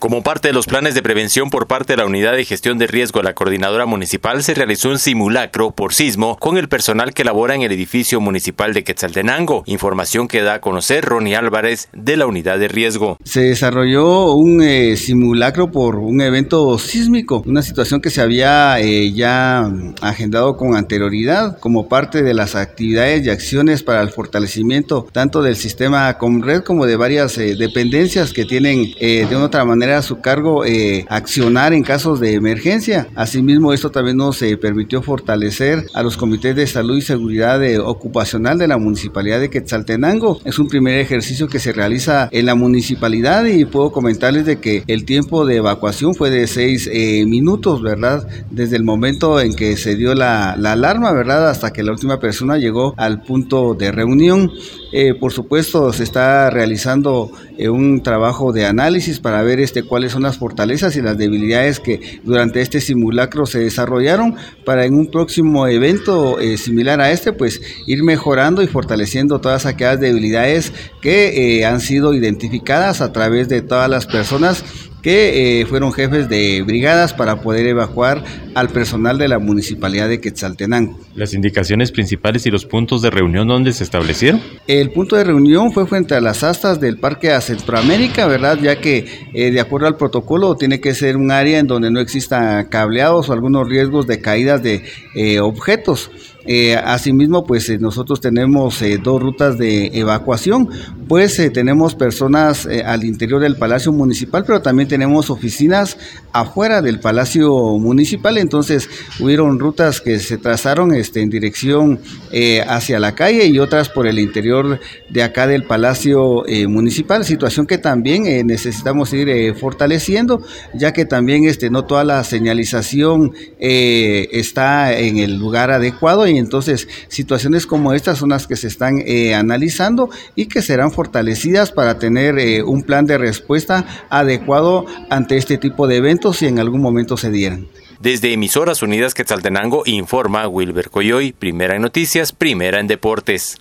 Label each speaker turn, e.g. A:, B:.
A: Como parte de los planes de prevención por parte de la Unidad de Gestión de Riesgo de la Coordinadora Municipal, se realizó un simulacro por sismo con el personal que labora en el edificio municipal de Quetzaltenango. Información que da a conocer Ronnie Álvarez de la Unidad de Riesgo.
B: Se desarrolló un eh, simulacro por un evento sísmico, una situación que se había eh, ya agendado con anterioridad como parte de las actividades y acciones para el fortalecimiento tanto del sistema Comred como de varias eh, dependencias que tienen de una otra manera a su cargo eh, accionar en casos de emergencia. Asimismo, esto también nos eh, permitió fortalecer a los comités de salud y seguridad eh, ocupacional de la municipalidad de Quetzaltenango. Es un primer ejercicio que se realiza en la municipalidad y puedo comentarles de que el tiempo de evacuación fue de seis minutos, ¿verdad? Desde el momento en que se dio la, la, alarma, ¿verdad? Hasta que la última persona llegó al punto de reunión. por supuesto, se está realizando un trabajo de análisis para ver este cuáles son las fortalezas y las debilidades que durante este simulacro se desarrollaron para en un próximo evento eh, similar a este, pues ir mejorando y fortaleciendo todas aquellas debilidades que eh, han sido identificadas a través de todas las personas que eh, fueron jefes de brigadas para poder evacuar al personal de la municipalidad de Quetzaltenango.
A: ¿Las indicaciones principales y los puntos de reunión dónde se establecieron?
B: El punto de reunión fue frente a las astas del Parque a Centroamérica, ¿verdad? Ya que eh, de acuerdo al protocolo tiene que ser un área en donde no existan cableados o algunos riesgos de caídas de eh, objetos. Eh, asimismo, pues eh, nosotros tenemos eh, dos rutas de evacuación, pues tenemos personas al interior del Palacio Municipal, pero también tenemos oficinas afuera del Palacio Municipal, entonces hubieron rutas que se trazaron este, en dirección hacia la calle y otras por el interior de acá del Palacio Municipal, situación que también necesitamos ir fortaleciendo, ya que también este, no toda la señalización está en el lugar adecuado y entonces situaciones como estas son las que se están eh, analizando y que serán fortalecidas para tener eh, un plan de respuesta adecuado ante este tipo de eventos si en algún momento se dieran.
A: Desde Emisoras Unidas Quetzaltenango informa Wilber Coyoy, primera en noticias, primera en deportes.